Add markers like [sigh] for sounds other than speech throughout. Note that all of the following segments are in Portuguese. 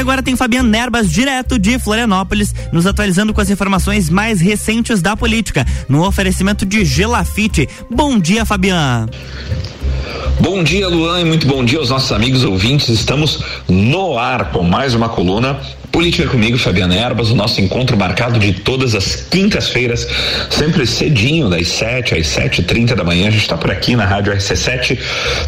agora tem Fabiano Nerbas, direto de Florianópolis, nos atualizando com as informações mais recentes da política, no oferecimento de Gelafite. Bom dia, Fabiano. Bom dia, Luan, e muito bom dia aos nossos amigos ouvintes. Estamos no ar com mais uma coluna Política comigo, Fabiana Erbas, o nosso encontro marcado de todas as quintas-feiras, sempre cedinho, das 7 às 7 h da manhã. A gente está por aqui na Rádio RC7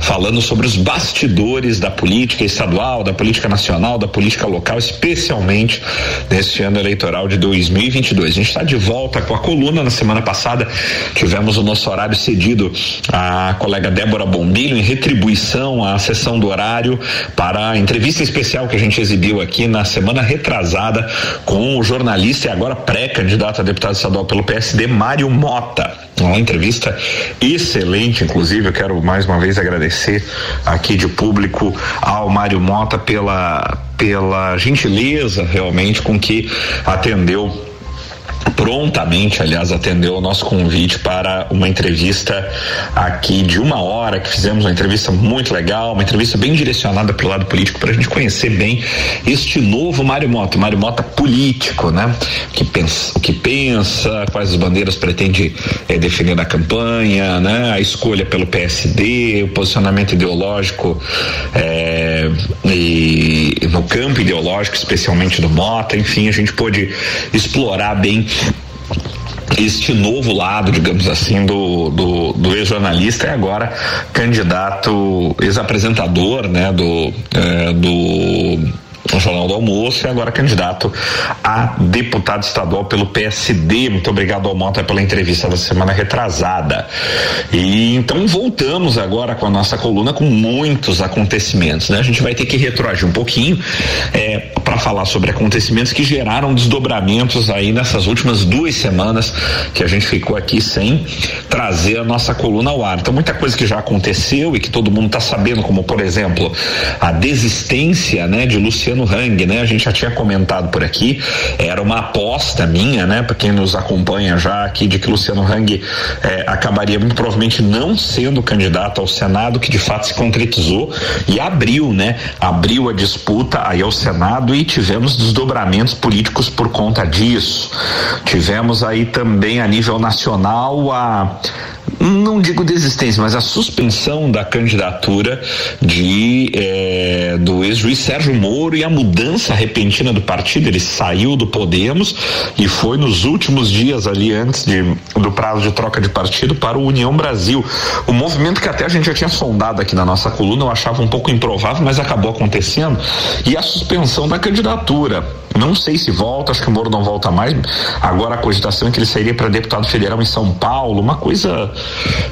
falando sobre os bastidores da política estadual, da política nacional, da política local, especialmente neste ano eleitoral de 2022. A gente está de volta com a coluna. Na semana passada tivemos o nosso horário cedido à colega Débora Bombilho em retribuição à sessão do horário para a entrevista especial que a gente exibiu aqui na semana retrasada com o jornalista e agora pré-candidato a deputado estadual pelo PSD, Mário Mota. Uma entrevista excelente, inclusive. Eu quero mais uma vez agradecer aqui de público ao Mário Mota pela, pela gentileza realmente com que atendeu prontamente, aliás, atendeu o nosso convite para uma entrevista aqui de uma hora que fizemos uma entrevista muito legal, uma entrevista bem direcionada para o lado político para a gente conhecer bem este novo Mário Mota, Mário Mota político, né? Que pensa, que pensa, quais as bandeiras pretende eh, defender na campanha, né? A escolha pelo PSD, o posicionamento ideológico eh, e no campo ideológico, especialmente do Mota, enfim, a gente pôde explorar bem este novo lado, digamos assim, do, do, do ex-jornalista é agora candidato, ex-apresentador, né, do, é, do no Jornal do Almoço e agora candidato a deputado estadual pelo PSD. Muito obrigado ao Mota pela entrevista da semana retrasada. E então voltamos agora com a nossa coluna com muitos acontecimentos, né? A gente vai ter que retroagir um pouquinho é, para falar sobre acontecimentos que geraram desdobramentos aí nessas últimas duas semanas que a gente ficou aqui sem trazer a nossa coluna ao ar. Então muita coisa que já aconteceu e que todo mundo está sabendo, como por exemplo a desistência, né, de Luciano Luciano Hang, né? A gente já tinha comentado por aqui, era uma aposta minha, né? Para quem nos acompanha já aqui, de que Luciano Hang eh, acabaria muito provavelmente não sendo candidato ao Senado, que de fato se concretizou e abriu, né? Abriu a disputa aí ao Senado e tivemos desdobramentos políticos por conta disso. Tivemos aí também a nível nacional a não digo desistência, mas a suspensão da candidatura de eh, do ex-juiz Sérgio Moro e a mudança repentina do partido. Ele saiu do Podemos e foi nos últimos dias ali antes de, do prazo de troca de partido para o União Brasil. O movimento que até a gente já tinha sondado aqui na nossa coluna, eu achava um pouco improvável, mas acabou acontecendo. E a suspensão da candidatura. Não sei se volta, acho que o Moro não volta mais. Agora a cogitação é que ele sairia para deputado federal em São Paulo, uma coisa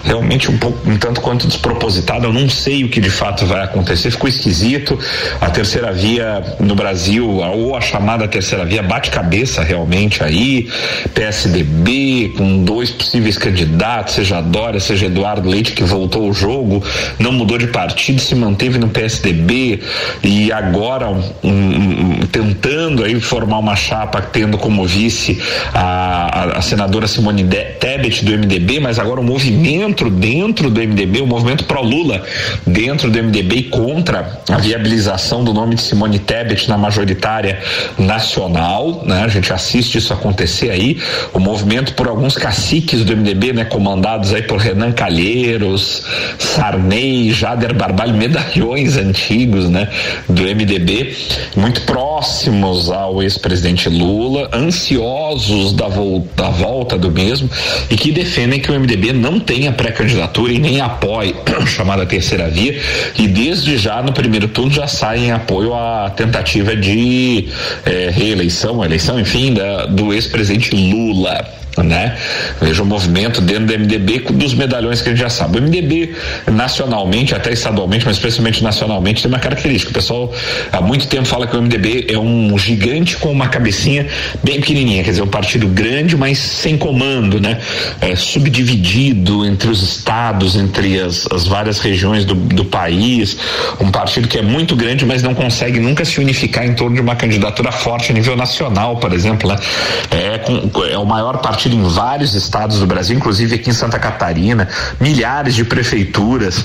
realmente um pouco, um tanto quanto despropositada. Eu não sei o que de fato vai acontecer. Ficou esquisito. A terceira via no Brasil, ou a chamada terceira via, bate cabeça realmente aí. PSDB, com dois possíveis candidatos, seja Dória, seja Eduardo Leite, que voltou ao jogo, não mudou de partido, se manteve no PSDB e agora um, um, tentando aí formar uma chapa, tendo como vice a, a, a senadora Simone Tebet do MDB, mas agora o movimento dentro do MDB, o movimento pró-Lula dentro do MDB e contra a viabilização do nome de Simone Tebet na majoritária nacional, né? A gente assiste isso acontecer aí, o movimento por alguns caciques do MDB, né, comandados aí por Renan Calheiros, Sarney, Jader Barbalho, medalhões antigos, né, do MDB, muito próximos ao ex-presidente Lula, ansiosos da, da volta do mesmo e que defendem que o MDB não tenha pré-candidatura e nem apoie [clears throat] chamada terceira via e desde já no primeiro turno já sai em apoio à tentativa de eh, reeleição, eleição, enfim, da, do ex-presidente Lula né? Veja o movimento dentro do MDB dos medalhões que a gente já sabe. O MDB nacionalmente, até estadualmente, mas especialmente nacionalmente, tem uma característica. O pessoal há muito tempo fala que o MDB é um gigante com uma cabecinha bem pequenininha, quer dizer, um partido grande, mas sem comando, né? É, subdividido entre os estados, entre as, as várias regiões do, do país. Um partido que é muito grande, mas não consegue nunca se unificar em torno de uma candidatura forte a nível nacional, por exemplo, né? É, com, é o maior partido partido em vários estados do Brasil, inclusive aqui em Santa Catarina, milhares de prefeituras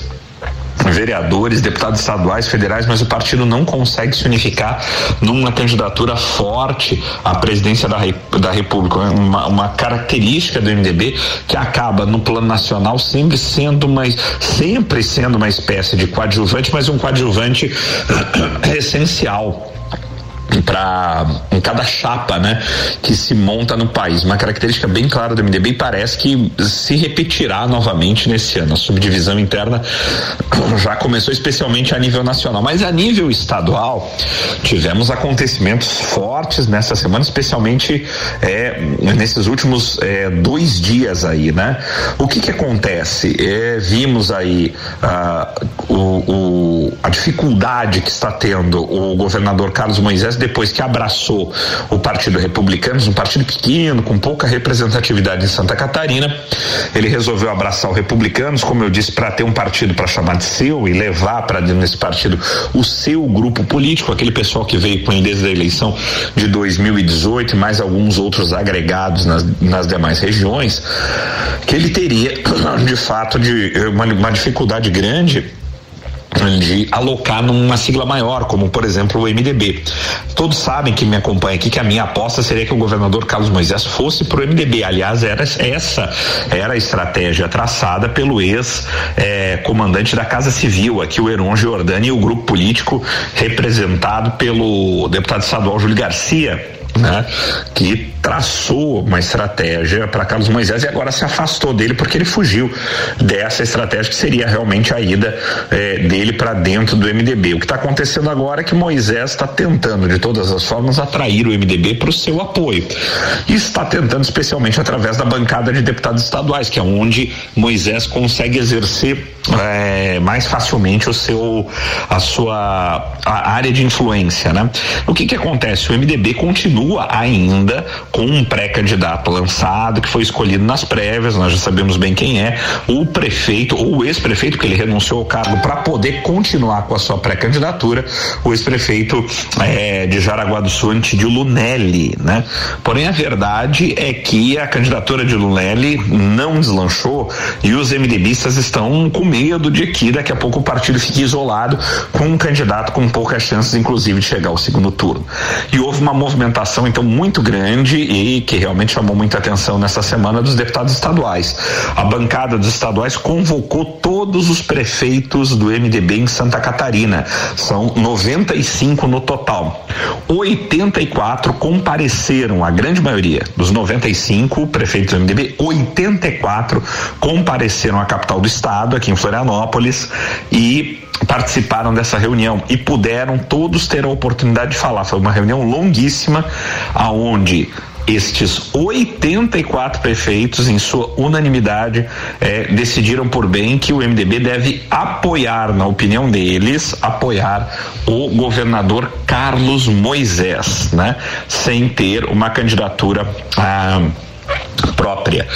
vereadores, deputados estaduais, federais, mas o partido não consegue se unificar numa candidatura forte à presidência da, da República. Uma, uma característica do MDB que acaba no plano nacional sempre sendo uma, sempre sendo uma espécie de coadjuvante, mas um coadjuvante [coughs] essencial para em cada chapa, né, que se monta no país. Uma característica bem clara do MDB e parece que se repetirá novamente nesse ano. A subdivisão interna [coughs] já começou especialmente a nível nacional, mas a nível estadual tivemos acontecimentos fortes nessa semana, especialmente é, nesses últimos é, dois dias aí, né? O que que acontece? É, vimos aí ah, o, o, a dificuldade que está tendo o governador Carlos Moisés depois que abraçou o Partido Republicano, um partido pequeno, com pouca representatividade em Santa Catarina, ele resolveu abraçar o Republicanos, como eu disse, para ter um partido para chamar de seu e levar para dentro desse partido o seu grupo político, aquele pessoal que veio com ele desde a eleição de 2018 e mais alguns outros agregados nas, nas demais regiões, que ele teria [clears throat] de fato de uma, uma dificuldade grande de alocar numa sigla maior, como por exemplo o MDB. Todos sabem que me acompanham aqui que a minha aposta seria que o governador Carlos Moisés fosse para o MDB. Aliás, era essa era a estratégia traçada pelo ex-comandante eh, da Casa Civil, aqui o Heron Giordani e o grupo político representado pelo deputado estadual Júlio Garcia né, que traçou uma estratégia para Carlos Moisés e agora se afastou dele porque ele fugiu dessa estratégia que seria realmente a ida eh, dele para dentro do MDB. O que está acontecendo agora é que Moisés está tentando de todas as formas atrair o MDB para o seu apoio e está tentando especialmente através da bancada de deputados estaduais, que é onde Moisés consegue exercer eh, mais facilmente o seu a sua a área de influência, né? O que que acontece? O MDB continua continua ainda com um pré-candidato lançado que foi escolhido nas prévias, nós já sabemos bem quem é, o prefeito ou o ex-prefeito, que ele renunciou ao cargo para poder continuar com a sua pré-candidatura, o ex-prefeito é, de Jaraguá do Sul, Antídio Lunelli, né? Porém, a verdade é que a candidatura de Lunelli não deslanchou e os MDBistas estão com medo de que daqui a pouco o partido fique isolado com um candidato com poucas chances, inclusive, de chegar ao segundo turno. E houve uma movimentação então muito grande e que realmente chamou muita atenção nessa semana dos deputados estaduais. A bancada dos estaduais convocou todos os prefeitos do MDB em Santa Catarina. São 95 no total. 84 compareceram, a grande maioria dos 95 prefeitos do MDB, 84 compareceram à capital do estado, aqui em Florianópolis, e participaram dessa reunião e puderam todos ter a oportunidade de falar. Foi uma reunião longuíssima, aonde estes 84 prefeitos, em sua unanimidade, eh, decidiram por bem que o MDB deve apoiar, na opinião deles, apoiar o governador Carlos Moisés, né? Sem ter uma candidatura. Ah, própria.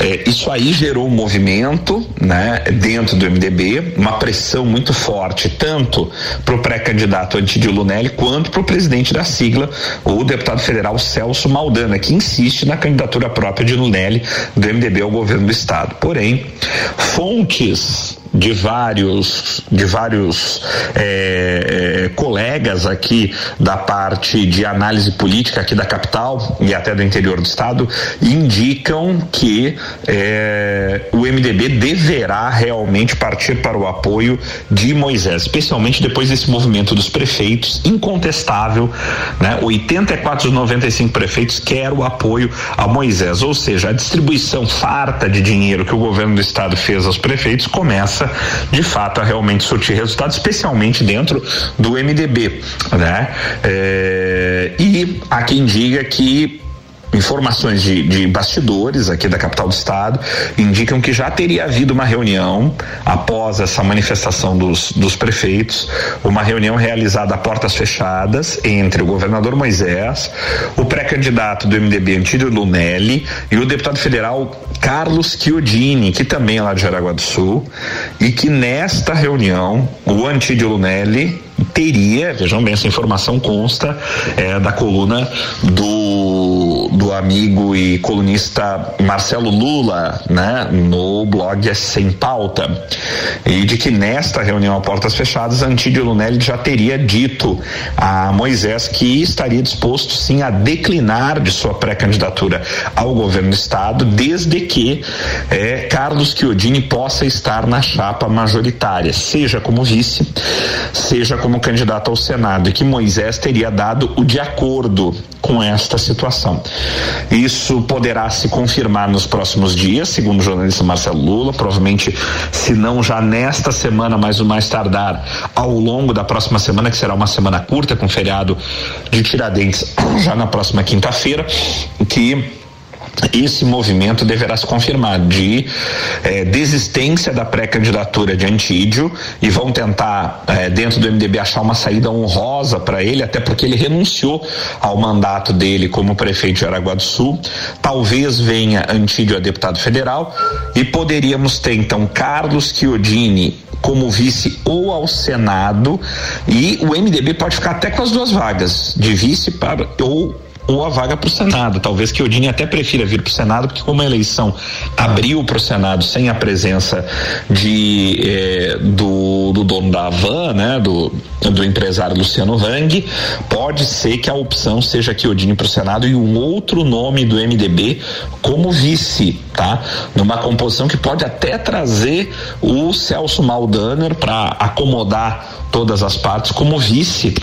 É, isso aí gerou um movimento, né, dentro do MDB, uma pressão muito forte, tanto para o pré-candidato Antídio Lunelli quanto para o presidente da sigla, o deputado federal Celso Maldana, que insiste na candidatura própria de Lunelli do MDB ao governo do estado. Porém, fontes de vários de vários é, é, colegas aqui da parte de análise política aqui da capital e até do interior do estado indicam que é, o MDB deverá realmente partir para o apoio de Moisés, especialmente depois desse movimento dos prefeitos incontestável, né? 84 dos 95 prefeitos querem o apoio a Moisés, ou seja, a distribuição farta de dinheiro que o governo do estado fez aos prefeitos começa começa de fato a realmente surtir resultados, especialmente dentro do MDB, né? É, e há quem diga que informações de, de, bastidores aqui da capital do estado indicam que já teria havido uma reunião após essa manifestação dos, dos prefeitos, uma reunião realizada a portas fechadas entre o governador Moisés, o pré-candidato do MDB Antídio Lunelli e o deputado federal Carlos Chiodini, que também é lá de Jaraguá do Sul, e que nesta reunião o Antídio Lunelli teria, vejam bem, essa informação consta é, da coluna do do amigo e colunista Marcelo Lula, né, no blog Sem Pauta, e de que nesta reunião a portas fechadas, Antídio Lunelli já teria dito a Moisés que estaria disposto sim a declinar de sua pré-candidatura ao governo do estado, desde que eh, Carlos Chiodini possa estar na chapa majoritária, seja como vice, seja como candidato ao Senado, e que Moisés teria dado o de acordo com esta situação. Isso poderá se confirmar nos próximos dias, segundo o jornalista Marcelo Lula, provavelmente, se não já nesta semana, mas o mais tardar, ao longo da próxima semana, que será uma semana curta, com feriado de Tiradentes, já na próxima quinta-feira, que esse movimento deverá se confirmar de eh, desistência da pré-candidatura de Antídio e vão tentar eh, dentro do MDB achar uma saída honrosa para ele, até porque ele renunciou ao mandato dele como prefeito de Araguá do Sul. Talvez venha Antídio a deputado federal e poderíamos ter então Carlos Chiodini como vice ou ao Senado e o MDB pode ficar até com as duas vagas de vice para ou ou a vaga para o Senado. Talvez que Odini até prefira vir para o Senado, porque como a eleição abriu para o Senado sem a presença de eh, do, do, dono da Avan, né, do, do empresário Luciano Vang, pode ser que a opção seja que Odini para o Senado e um outro nome do MDB como vice, tá? Numa composição que pode até trazer o Celso Maldaner para acomodar todas as partes como vice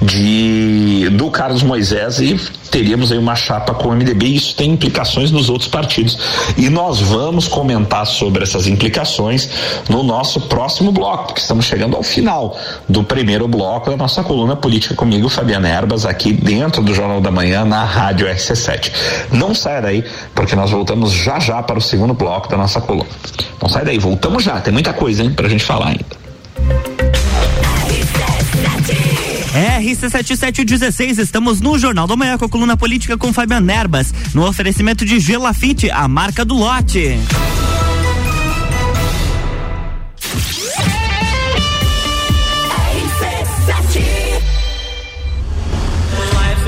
de do Carlos Moisés e teríamos aí uma chapa com o MDB e isso tem implicações nos outros partidos. E nós vamos comentar sobre essas implicações no nosso próximo bloco, que estamos chegando ao final do primeiro bloco da nossa coluna política comigo, Fabiana Erbas, aqui dentro do Jornal da Manhã na Rádio RC7. Não saia daí, porque nós voltamos já já para o segundo bloco da nossa coluna. Não sai daí, voltamos já, tem muita coisa, hein, pra gente falar ainda. RC7716, estamos no Jornal da Manhã com a coluna política com Fabiano Nerbas, no oferecimento de Gelafite, a marca do lote.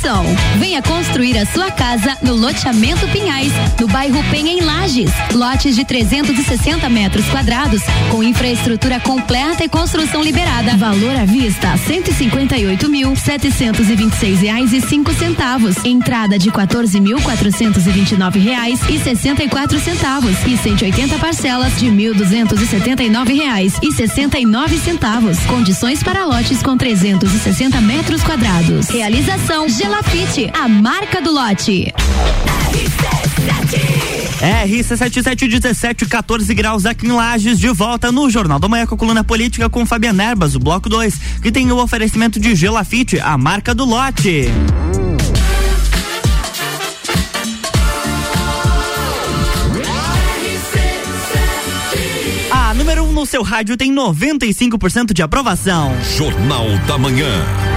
Atenção! Venha construir a sua casa no loteamento Pinhais, no bairro Penha em Lages. Lotes de 360 metros quadrados, com infraestrutura completa e construção liberada. Valor à vista: cento e reais e cinco centavos. Entrada de quatorze reais e sessenta e centavos e 180 parcelas de mil reais e sessenta centavos. Condições para lotes com 360 metros quadrados. Realização Gelafite, a marca do lote. RC7717, 14 graus aqui em Lages, de volta no Jornal da Manhã com a coluna política com Fabiana Erbas, o bloco 2, que tem o oferecimento de Gelafite, a marca do lote. A número 1 um no seu rádio tem 95% de aprovação. Jornal da Manhã.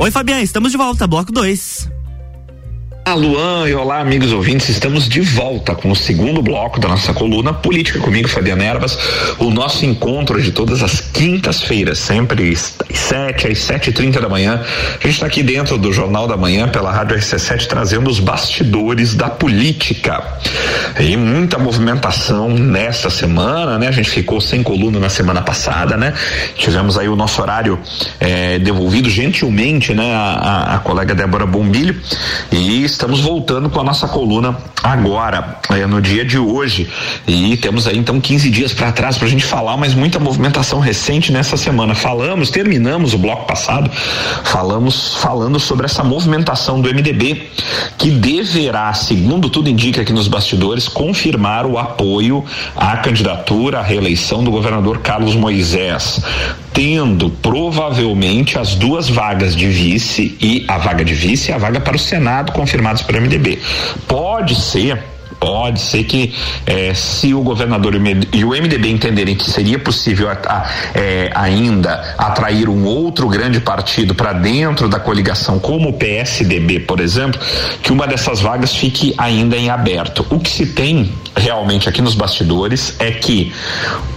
Oi, Fabiana, estamos de volta, bloco 2. Olá, Luan e olá, amigos ouvintes. Estamos de volta com o segundo bloco da nossa coluna Política comigo, Fabiana Ervas. O nosso encontro de todas as quintas-feiras, sempre às sete, às sete e trinta da manhã. A gente está aqui dentro do Jornal da Manhã, pela Rádio RC7, trazendo os bastidores da política. E muita movimentação nesta semana, né? A gente ficou sem coluna na semana passada, né? Tivemos aí o nosso horário eh, devolvido gentilmente, né? A, a, a colega Débora Bombilho. E estamos voltando com a nossa coluna agora, é, no dia de hoje. E temos aí então 15 dias para trás para a gente falar, mas muita movimentação recente nessa semana. Falamos, terminamos o bloco passado, falamos falando sobre essa movimentação do MDB, que deverá, segundo tudo indica aqui nos bastidores, confirmar o apoio à candidatura à reeleição do governador Carlos Moisés tendo provavelmente as duas vagas de vice e a vaga de vice e a vaga para o Senado confirmados MDB. Pode ser Pode ser que é, se o governador e o MDB entenderem que seria possível a, a, é, ainda atrair um outro grande partido para dentro da coligação, como o PSDB, por exemplo, que uma dessas vagas fique ainda em aberto. O que se tem realmente aqui nos bastidores é que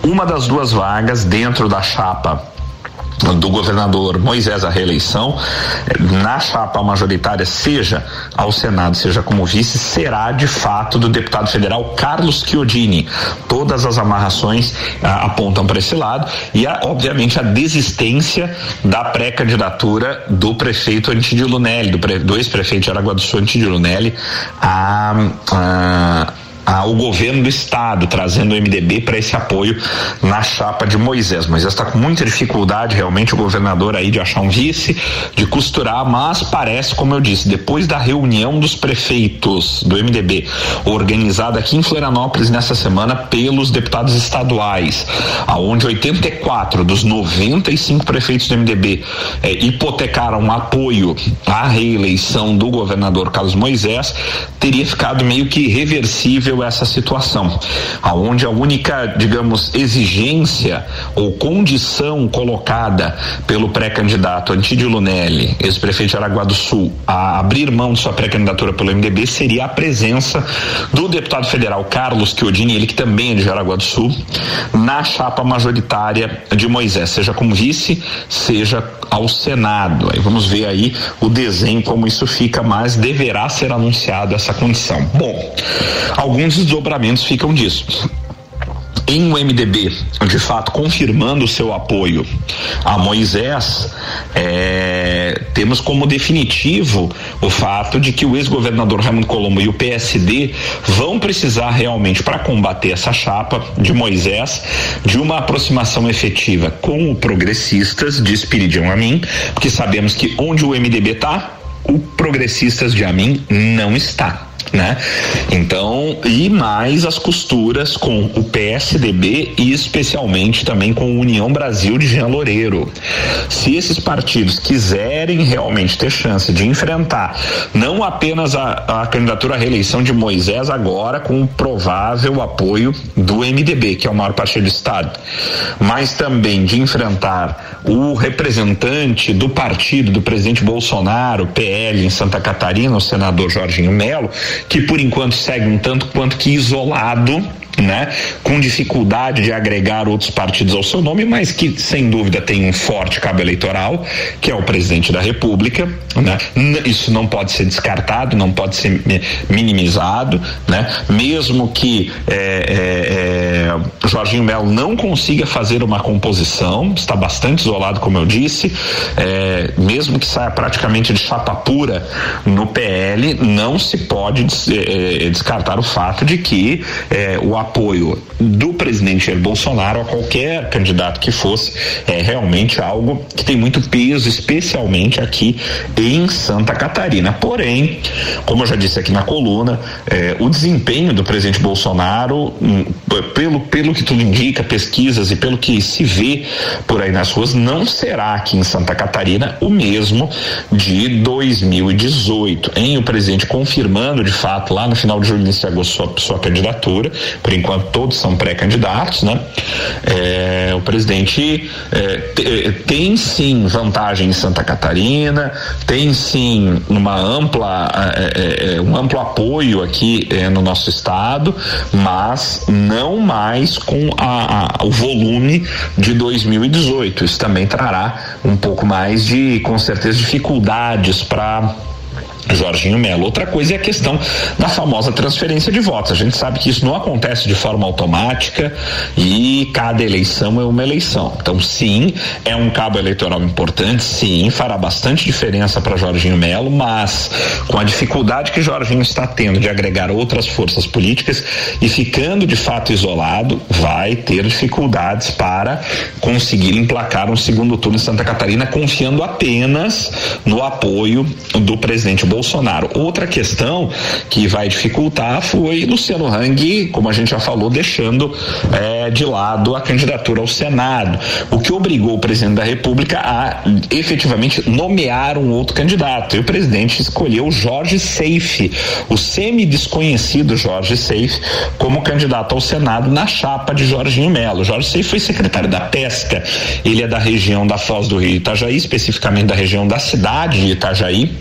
uma das duas vagas dentro da chapa do governador Moisés à reeleição, na chapa majoritária, seja ao Senado, seja como vice, será de fato do deputado federal Carlos Chiodini. Todas as amarrações ah, apontam para esse lado e, a, obviamente, a desistência da pré-candidatura do prefeito Antídio Lunelli, do, do ex-prefeito de Aragua do Sul, Antídio Lunelli, a, a ao governo do estado, trazendo o MDB para esse apoio na chapa de Moisés. Moisés está com muita dificuldade, realmente, o governador aí de achar um vice, de costurar, mas parece, como eu disse, depois da reunião dos prefeitos do MDB, organizada aqui em Florianópolis nessa semana pelos deputados estaduais, aonde 84 dos 95 prefeitos do MDB eh, hipotecaram apoio à reeleição do governador Carlos Moisés, teria ficado meio que irreversível essa situação, aonde a única, digamos, exigência ou condição colocada pelo pré-candidato Antídio Lunelli, ex-prefeito de Araguá do Sul, a abrir mão de sua pré-candidatura pelo MDB seria a presença do deputado federal Carlos Chiodini, ele que também é de Jaraguá do Sul, na chapa majoritária de Moisés, seja como vice, seja ao Senado. Aí vamos ver aí o desenho como isso fica, mas deverá ser anunciado essa condição. Bom, alguns desdobramentos ficam disso. Em o MDB, de fato, confirmando o seu apoio a Moisés, é, temos como definitivo o fato de que o ex-governador Raimundo Colombo e o PSD vão precisar realmente, para combater essa chapa de Moisés, de uma aproximação efetiva com o progressistas de Espiridião Amin, porque sabemos que onde o MDB está, o progressistas de Amin não está né? Então, e mais as costuras com o PSDB e especialmente também com a União Brasil de Jean Loureiro. Se esses partidos quiserem realmente ter chance de enfrentar não apenas a, a candidatura à reeleição de Moisés agora com o provável apoio do MDB, que é o maior partido do estado, mas também de enfrentar o representante do partido do presidente Bolsonaro, PL em Santa Catarina, o senador Jorginho Melo, que por enquanto segue um tanto quanto que isolado né, com dificuldade de agregar outros partidos ao seu nome, mas que sem dúvida tem um forte cabo eleitoral, que é o presidente da República, né? Isso não pode ser descartado, não pode ser minimizado, né? Mesmo que é, é, é, Jorginho Melo não consiga fazer uma composição, está bastante isolado, como eu disse, é, mesmo que saia praticamente de chapa pura no PL, não se pode é, é, descartar o fato de que o apoio do presidente Jair Bolsonaro a qualquer candidato que fosse é realmente algo que tem muito peso, especialmente aqui em Santa Catarina. Porém, como eu já disse aqui na coluna, é, o desempenho do presidente Bolsonaro, hum, pelo, pelo que tudo indica, pesquisas e pelo que se vê por aí nas ruas, não será aqui em Santa Catarina o mesmo de 2018. Em o presidente confirmando de fato lá no final de julho, início de agosto, sua, sua candidatura, por enquanto todos são pré-candidatos, né? É, o presidente é, tem sim vantagem em Santa Catarina, tem sim uma ampla, é, é, é um amplo apoio aqui é, no nosso estado, mas não mais com a, a, o volume de 2018. Isso também trará um pouco mais de, com certeza, dificuldades para Jorginho Melo. Outra coisa é a questão da famosa transferência de votos. A gente sabe que isso não acontece de forma automática e cada eleição é uma eleição. Então, sim, é um cabo eleitoral importante, sim, fará bastante diferença para Jorginho Melo, mas com a dificuldade que Jorginho está tendo de agregar outras forças políticas e ficando de fato isolado, vai ter dificuldades para conseguir emplacar um segundo turno em Santa Catarina, confiando apenas no apoio do presidente Bolsonaro. Outra questão que vai dificultar foi Luciano Hang, como a gente já falou, deixando é, de lado a candidatura ao Senado, o que obrigou o presidente da República a efetivamente nomear um outro candidato. E o presidente escolheu Jorge Seife, o semi-desconhecido Jorge Seife, como candidato ao Senado na chapa de Jorginho Melo. Jorge Seife foi secretário da Pesca, ele é da região da Foz do Rio Itajaí, especificamente da região da cidade de Itajaí.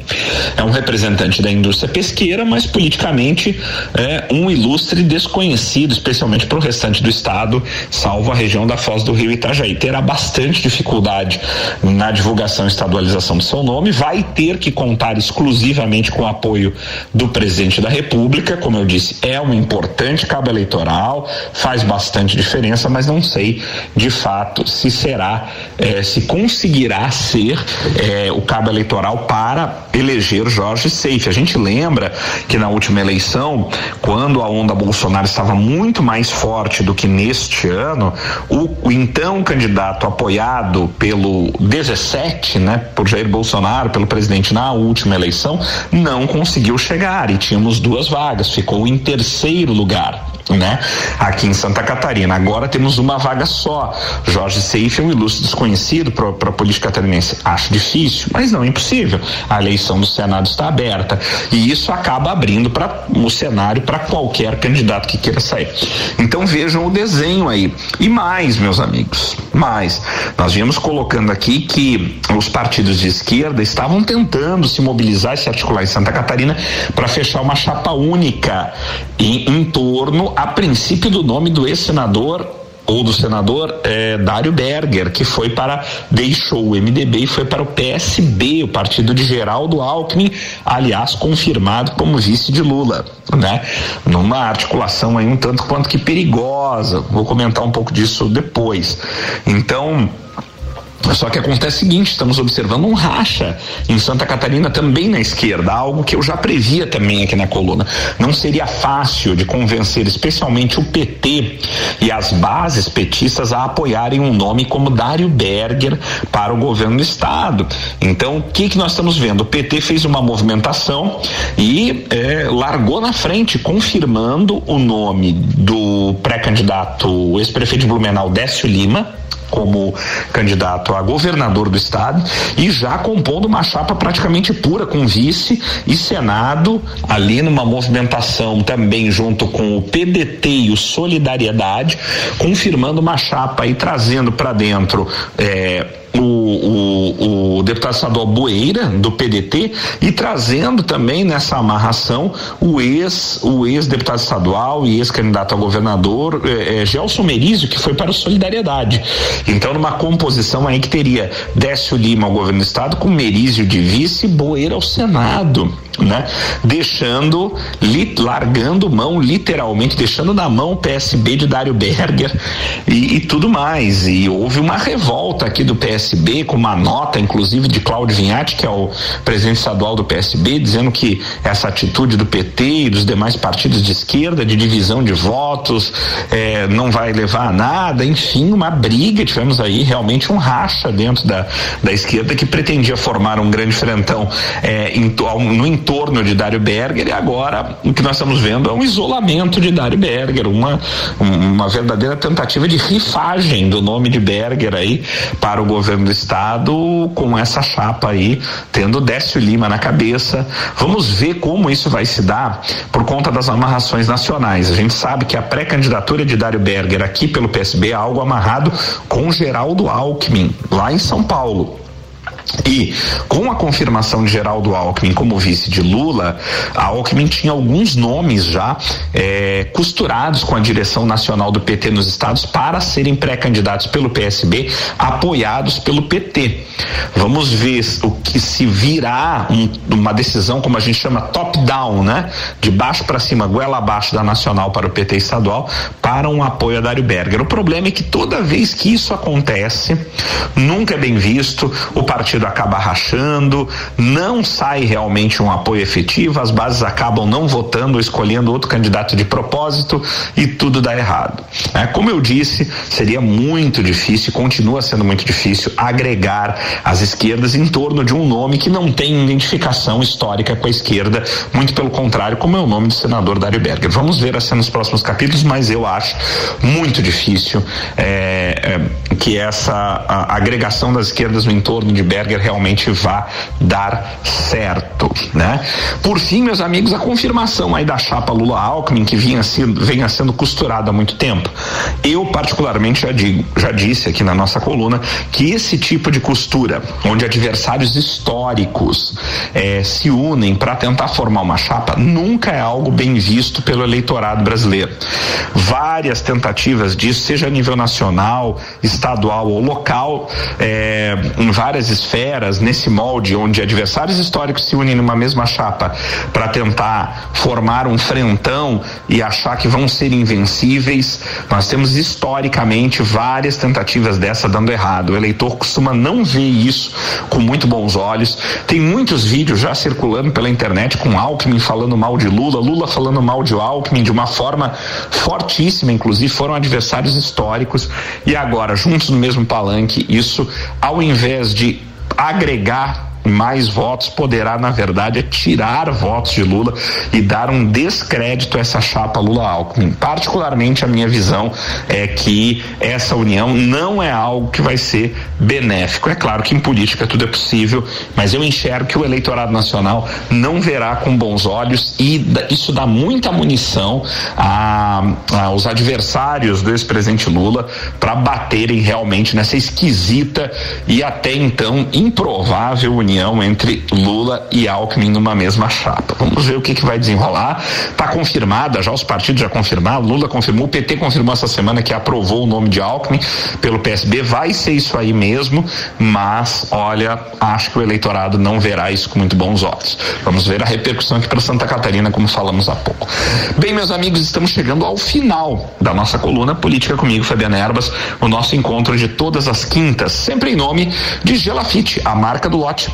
É um representante da indústria pesqueira, mas politicamente é um ilustre desconhecido, especialmente para o restante do estado, salvo a região da Foz do Rio Itajaí. Terá bastante dificuldade na divulgação e estadualização do seu nome, vai ter que contar exclusivamente com o apoio do presidente da República, como eu disse, é um importante cabo eleitoral, faz bastante diferença, mas não sei de fato se será, eh, se conseguirá ser eh, o cabo eleitoral para eleger Jorge Seife. A gente lembra que na última eleição, quando a onda Bolsonaro estava muito mais forte do que neste ano, o, o então candidato apoiado pelo 17, né, por Jair Bolsonaro, pelo presidente na última eleição, não conseguiu chegar e tínhamos duas vagas, ficou em terceiro lugar né? Aqui em Santa Catarina. Agora temos uma vaga só. Jorge Seife é um ilustre desconhecido para a política catarinense. Acho difícil, mas não é impossível. A eleição do Senado está aberta e isso acaba abrindo para o cenário para qualquer candidato que queira sair. Então vejam o desenho aí. E mais, meus amigos, mais. Nós viemos colocando aqui que os partidos de esquerda estavam tentando se mobilizar e se articular em Santa Catarina para fechar uma chapa única em, em torno a princípio do nome do ex-senador ou do senador eh, Dário Berger, que foi para deixou o MDB e foi para o PSB, o partido de Geraldo Alckmin, aliás confirmado como vice de Lula, né? Numa articulação aí um tanto quanto que perigosa. Vou comentar um pouco disso depois. Então, só que acontece o seguinte, estamos observando um racha em Santa Catarina também na esquerda, algo que eu já previa também aqui na coluna. Não seria fácil de convencer especialmente o PT e as bases petistas a apoiarem um nome como Dário Berger para o governo do estado. Então, o que que nós estamos vendo? O PT fez uma movimentação e é, largou na frente, confirmando o nome do pré-candidato ex-prefeito de Blumenau, Décio Lima, como candidato a governador do estado e já compondo uma chapa praticamente pura com vice e senado ali numa movimentação também junto com o PDT e o Solidariedade confirmando uma chapa e trazendo para dentro eh, o, o, o, deputado estadual Boeira, do PDT, e trazendo também nessa amarração o ex, o ex-deputado estadual e ex-candidato a governador, eh, eh, Gelson Merizio, que foi para o Solidariedade. Então, numa composição aí que teria Décio Lima ao governo do estado, com Merizio de vice e Boeira ao Senado né? Deixando, li, largando mão, literalmente, deixando na mão o PSB de Dário Berger e, e, tudo mais. E houve uma revolta aqui do PSB, com uma nota, inclusive, de Cláudio Vinhati, que é o presidente estadual do PSB, dizendo que essa atitude do PT e dos demais partidos de esquerda, de divisão de votos, eh, não vai levar a nada, enfim, uma briga. Tivemos aí realmente um racha dentro da, da esquerda que pretendia formar um grande frentão eh, em, no entorno de Dário Berger e agora o que nós estamos vendo é um isolamento de Dário Berger, uma, uma verdadeira tentativa de rifagem do nome de Berger aí para o governo do estado com essa chapa aí, tendo Décio Lima na cabeça. Vamos ver como isso vai se dar por conta das amarrações nacionais. A gente sabe que a pré-candidatura de Dário Berger aqui pelo PSB é algo amarrado com Geraldo Alckmin, lá em São Paulo. E com a confirmação de Geraldo Alckmin como vice de Lula, a Alckmin tinha alguns nomes já é, costurados com a direção nacional do PT nos estados para serem pré-candidatos pelo PSB, apoiados pelo PT. Vamos ver o que se virá um, uma decisão, como a gente chama top-down, né? De baixo para cima, goela abaixo da nacional para o PT estadual, para um apoio a Dário Berger. O problema é que toda vez que isso acontece, nunca é bem visto, o partido partido acaba rachando, não sai realmente um apoio efetivo, as bases acabam não votando escolhendo outro candidato de propósito e tudo dá errado. É, como eu disse, seria muito difícil, continua sendo muito difícil agregar as esquerdas em torno de um nome que não tem identificação histórica com a esquerda, muito pelo contrário, como é o nome do senador Dário Berger. Vamos ver assim nos próximos capítulos, mas eu acho muito difícil é, é, que essa agregação das esquerdas no entorno de Berger realmente vá dar certo, né? Por fim, meus amigos, a confirmação aí da chapa Lula-Alckmin que vinha sendo, venha sendo costurada há muito tempo. Eu particularmente já digo, já disse aqui na nossa coluna que esse tipo de costura, onde adversários históricos eh, se unem para tentar formar uma chapa, nunca é algo bem visto pelo eleitorado brasileiro. Várias tentativas disso, seja a nível nacional, estadual ou local, eh, em várias esferas, nesse molde onde adversários históricos se unem numa mesma chapa para tentar formar um frentão e achar que vão ser invencíveis. Nós temos historicamente várias tentativas dessa dando errado. O eleitor costuma não ver isso com muito bons olhos. Tem muitos vídeos já circulando pela internet com Alckmin falando mal de Lula, Lula falando mal de Alckmin de uma forma fortíssima, inclusive foram adversários históricos e agora juntos no mesmo palanque, isso ao invés de agregar mais votos poderá, na verdade, tirar votos de Lula e dar um descrédito a essa chapa Lula-Alckmin. Particularmente, a minha visão é que essa união não é algo que vai ser benéfico. É claro que em política tudo é possível, mas eu enxergo que o eleitorado nacional não verá com bons olhos e isso dá muita munição a, aos adversários do ex-presidente Lula para baterem realmente nessa esquisita e até então improvável união união entre Lula e Alckmin numa mesma chapa. Vamos ver o que, que vai desenrolar. Está confirmada, já os partidos já confirmaram, Lula confirmou, o PT confirmou essa semana que aprovou o nome de Alckmin pelo PSB. Vai ser isso aí mesmo, mas olha, acho que o eleitorado não verá isso com muito bons olhos. Vamos ver a repercussão aqui para Santa Catarina, como falamos há pouco. Bem, meus amigos, estamos chegando ao final da nossa coluna Política comigo, Fabiana Erbas, o nosso encontro de todas as quintas, sempre em nome de Gelafite, a marca do lote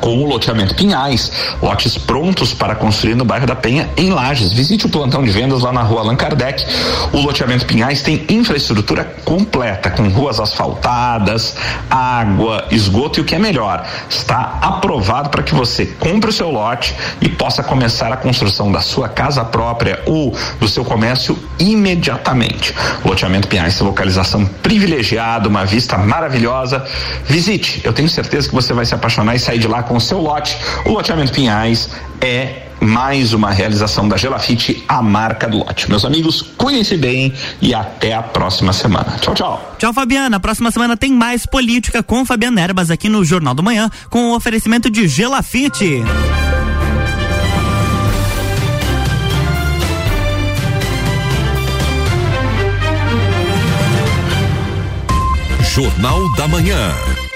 com o loteamento Pinhais, lotes prontos para construir no bairro da Penha, em Lages. Visite o plantão de vendas lá na rua Allan Kardec. O loteamento Pinhais tem infraestrutura completa, com ruas asfaltadas, água, esgoto e o que é melhor, está aprovado para que você compre o seu lote e possa começar a construção da sua casa própria ou do seu comércio imediatamente. Loteamento Pinhais tem localização privilegiada, uma vista maravilhosa. Visite, eu tenho certeza que você vai se apaixonar e sair de lá com o seu lote. O loteamento Pinhais é mais uma realização da Gelafite, a marca do lote. Meus amigos, cuidem-se bem e até a próxima semana. Tchau, tchau. Tchau, Fabiana. Próxima semana tem mais política com Fabiana Erbas aqui no Jornal do Manhã, com o oferecimento de Gelafite. Jornal da Manhã.